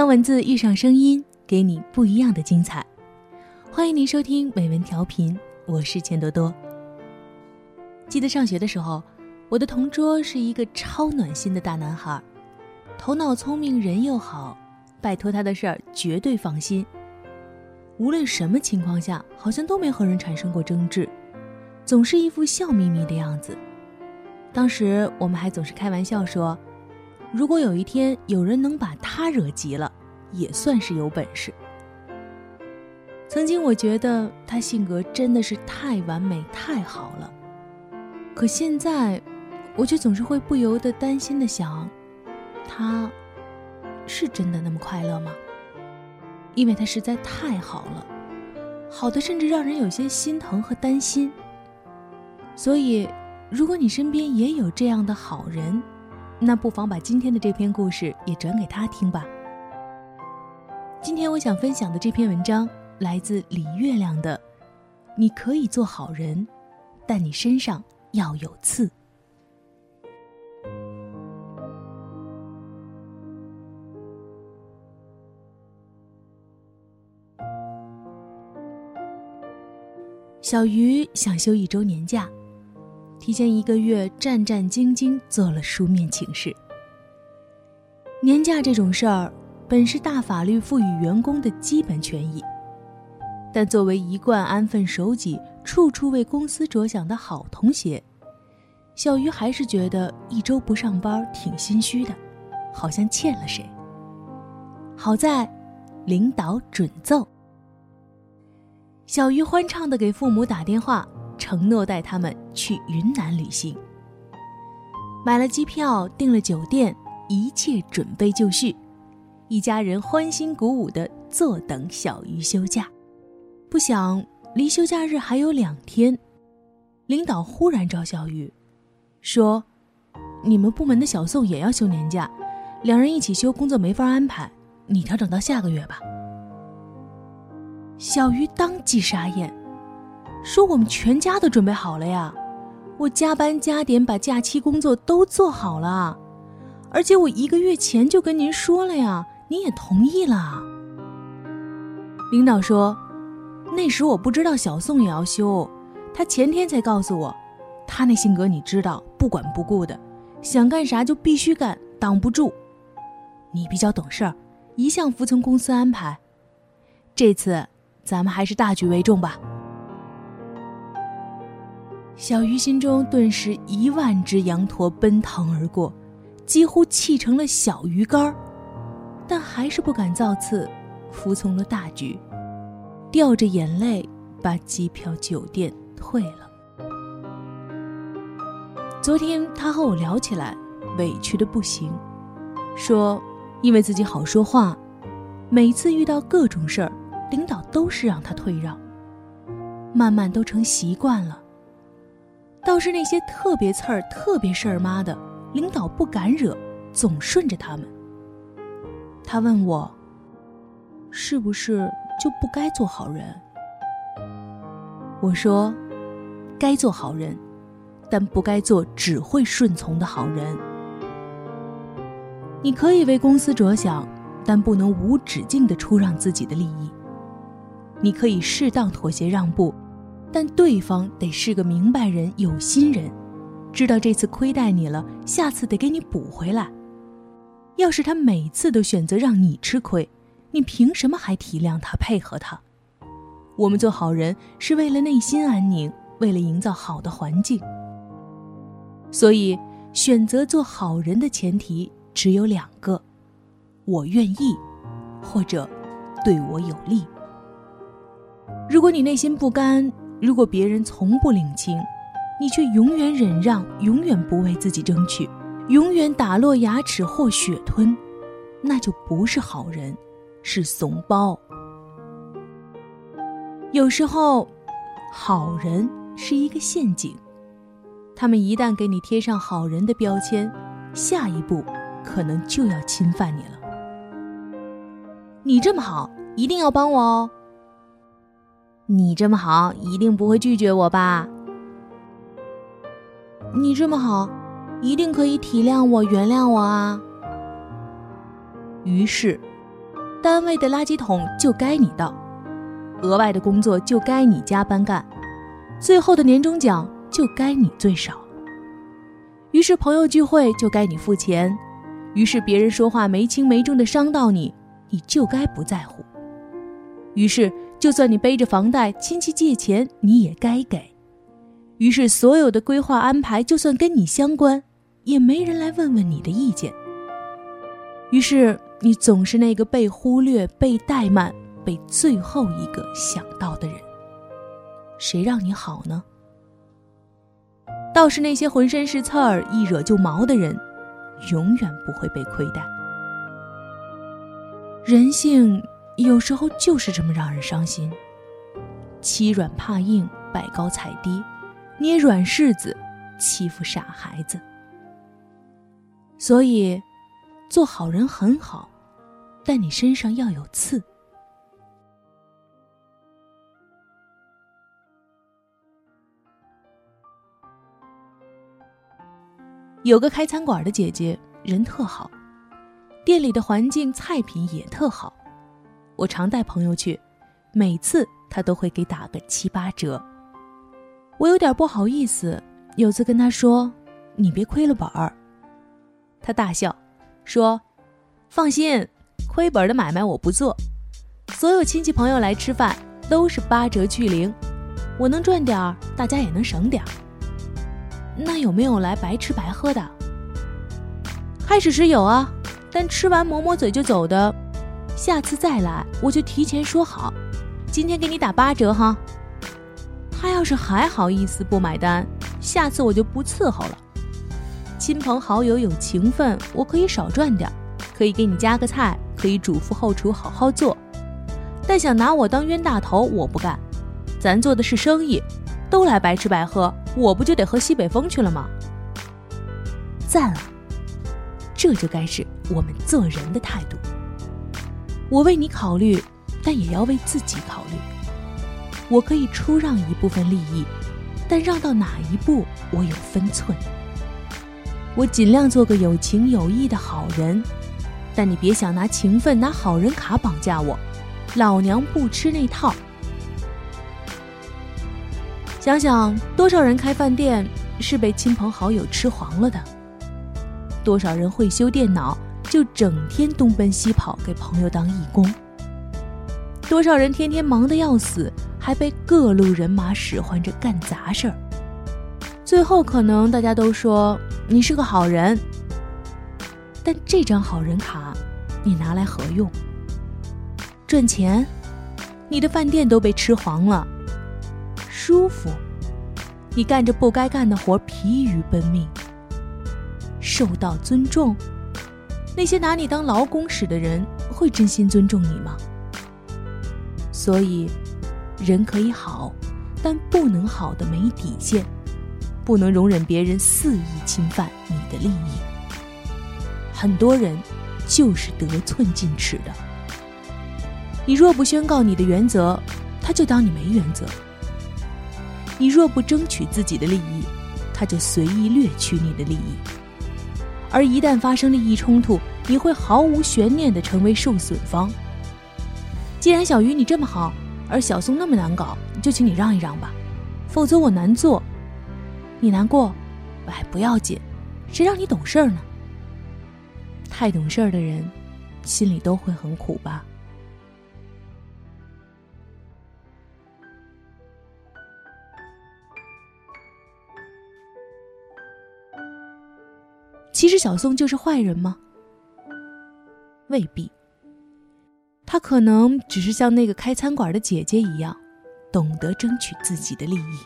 当文字遇上声音，给你不一样的精彩。欢迎您收听美文调频，我是钱多多。记得上学的时候，我的同桌是一个超暖心的大男孩，头脑聪明，人又好，拜托他的事儿绝对放心。无论什么情况下，好像都没和人产生过争执，总是一副笑眯眯的样子。当时我们还总是开玩笑说。如果有一天有人能把他惹急了，也算是有本事。曾经我觉得他性格真的是太完美、太好了，可现在，我却总是会不由得担心的想，他，是真的那么快乐吗？因为他实在太好了，好的甚至让人有些心疼和担心。所以，如果你身边也有这样的好人，那不妨把今天的这篇故事也转给他听吧。今天我想分享的这篇文章来自李月亮的《你可以做好人，但你身上要有刺》。小鱼想休一周年假。提前一个月，战战兢兢做了书面请示。年假这种事儿，本是大法律赋予员工的基本权益，但作为一贯安分守己、处处为公司着想的好同学，小鱼还是觉得一周不上班挺心虚的，好像欠了谁。好在，领导准奏。小鱼欢畅地给父母打电话。承诺带他们去云南旅行，买了机票，订了酒店，一切准备就绪，一家人欢欣鼓舞的坐等小鱼休假。不想离休假日还有两天，领导忽然找小鱼，说：“你们部门的小宋也要休年假，两人一起休，工作没法安排，你调整到下个月吧。”小鱼当即傻眼。说我们全家都准备好了呀，我加班加点把假期工作都做好了，而且我一个月前就跟您说了呀，您也同意了。领导说，那时我不知道小宋也要休，他前天才告诉我，他那性格你知道，不管不顾的，想干啥就必须干，挡不住。你比较懂事儿，一向服从公司安排，这次咱们还是大局为重吧。小鱼心中顿时一万只羊驼奔腾而过，几乎气成了小鱼干儿，但还是不敢造次，服从了大局，掉着眼泪把机票、酒店退了。昨天他和我聊起来，委屈的不行，说因为自己好说话，每次遇到各种事儿，领导都是让他退让，慢慢都成习惯了。倒是那些特别刺儿、特别事儿妈的，领导不敢惹，总顺着他们。他问我：“是不是就不该做好人？”我说：“该做好人，但不该做只会顺从的好人。你可以为公司着想，但不能无止境的出让自己的利益。你可以适当妥协让步。”但对方得是个明白人、有心人，知道这次亏待你了，下次得给你补回来。要是他每次都选择让你吃亏，你凭什么还体谅他、配合他？我们做好人是为了内心安宁，为了营造好的环境。所以，选择做好人的前提只有两个：我愿意，或者对我有利。如果你内心不甘，如果别人从不领情，你却永远忍让，永远不为自己争取，永远打落牙齿或血吞，那就不是好人，是怂包。有时候，好人是一个陷阱，他们一旦给你贴上好人的标签，下一步可能就要侵犯你了。你这么好，一定要帮我哦。你这么好，一定不会拒绝我吧？你这么好，一定可以体谅我、原谅我啊。于是，单位的垃圾桶就该你倒，额外的工作就该你加班干，最后的年终奖就该你最少。于是朋友聚会就该你付钱，于是别人说话没轻没重的伤到你，你就该不在乎。于是就算你背着房贷，亲戚借钱你也该给。于是所有的规划安排，就算跟你相关，也没人来问问你的意见。于是你总是那个被忽略、被怠慢、被最后一个想到的人。谁让你好呢？倒是那些浑身是刺儿、一惹就毛的人，永远不会被亏待。人性有时候就是这么让人伤心，欺软怕硬，摆高踩低，捏软柿子，欺负傻孩子。所以，做好人很好，但你身上要有刺。有个开餐馆的姐姐，人特好，店里的环境、菜品也特好。我常带朋友去，每次他都会给打个七八折。我有点不好意思，有次跟他说：“你别亏了本儿。”他大笑，说：“放心，亏本的买卖我不做。所有亲戚朋友来吃饭都是八折去零，我能赚点儿，大家也能省点儿。”那有没有来白吃白喝的？开始时有啊，但吃完抹抹嘴就走的，下次再来我就提前说好，今天给你打八折哈。他要是还好意思不买单，下次我就不伺候了。亲朋好友有情分，我可以少赚点，可以给你加个菜，可以嘱咐后厨好好做，但想拿我当冤大头，我不干。咱做的是生意。都来白吃白喝，我不就得喝西北风去了吗？赞了，这就该是我们做人的态度。我为你考虑，但也要为自己考虑。我可以出让一部分利益，但让到哪一步，我有分寸。我尽量做个有情有义的好人，但你别想拿情分、拿好人卡绑架我。老娘不吃那套。想想多少人开饭店是被亲朋好友吃黄了的，多少人会修电脑就整天东奔西跑给朋友当义工，多少人天天忙得要死，还被各路人马使唤着干杂事儿，最后可能大家都说你是个好人，但这张好人卡你拿来何用？赚钱？你的饭店都被吃黄了。舒服，你干着不该干的活，疲于奔命。受到尊重，那些拿你当劳工使的人，会真心尊重你吗？所以，人可以好，但不能好的没底线，不能容忍别人肆意侵犯你的利益。很多人就是得寸进尺的。你若不宣告你的原则，他就当你没原则。你若不争取自己的利益，他就随意掠取你的利益。而一旦发生利益冲突，你会毫无悬念地成为受损方。既然小鱼你这么好，而小松那么难搞，就请你让一让吧，否则我难做。你难过，哎，不要紧，谁让你懂事儿呢？太懂事儿的人，心里都会很苦吧。其实小宋就是坏人吗？未必。他可能只是像那个开餐馆的姐姐一样，懂得争取自己的利益。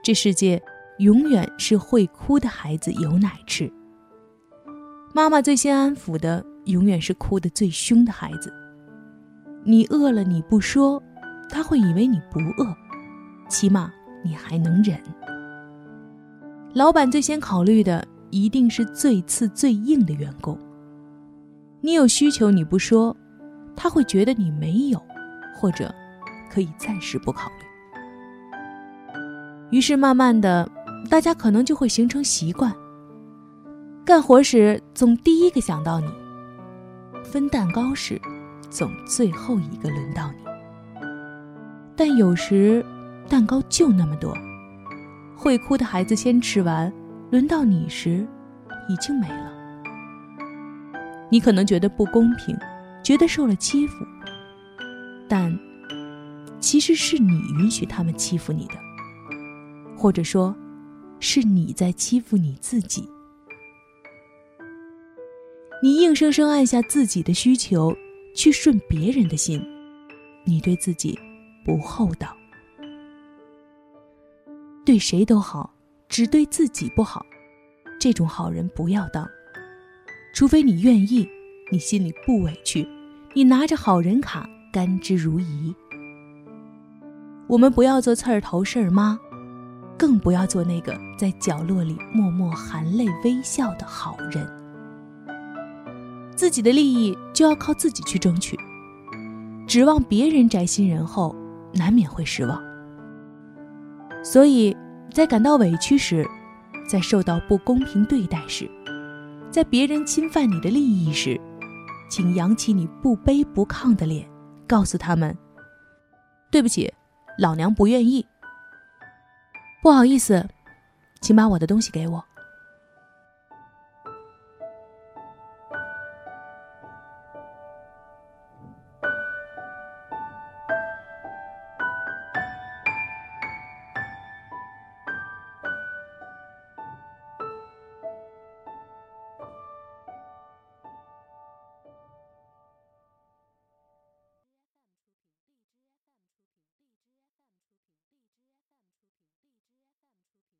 这世界永远是会哭的孩子有奶吃。妈妈最先安抚的，永远是哭得最凶的孩子。你饿了你不说，他会以为你不饿，起码你还能忍。老板最先考虑的。一定是最次最硬的员工。你有需求你不说，他会觉得你没有，或者可以暂时不考虑。于是慢慢的，大家可能就会形成习惯。干活时总第一个想到你，分蛋糕时总最后一个轮到你。但有时，蛋糕就那么多，会哭的孩子先吃完，轮到你时，已经没了。你可能觉得不公平，觉得受了欺负，但其实是你允许他们欺负你的，或者说，是你在欺负你自己。你硬生生按下自己的需求，去顺别人的心，你对自己不厚道。对谁都好，只对自己不好，这种好人不要当。除非你愿意，你心里不委屈，你拿着好人卡甘之如饴。我们不要做刺儿头事儿妈，更不要做那个在角落里默默含泪微笑的好人。自己的利益就要靠自己去争取，指望别人摘新人后，难免会失望。所以，在感到委屈时，在受到不公平对待时，在别人侵犯你的利益时，请扬起你不卑不亢的脸，告诉他们：“对不起，老娘不愿意。不好意思，请把我的东西给我。”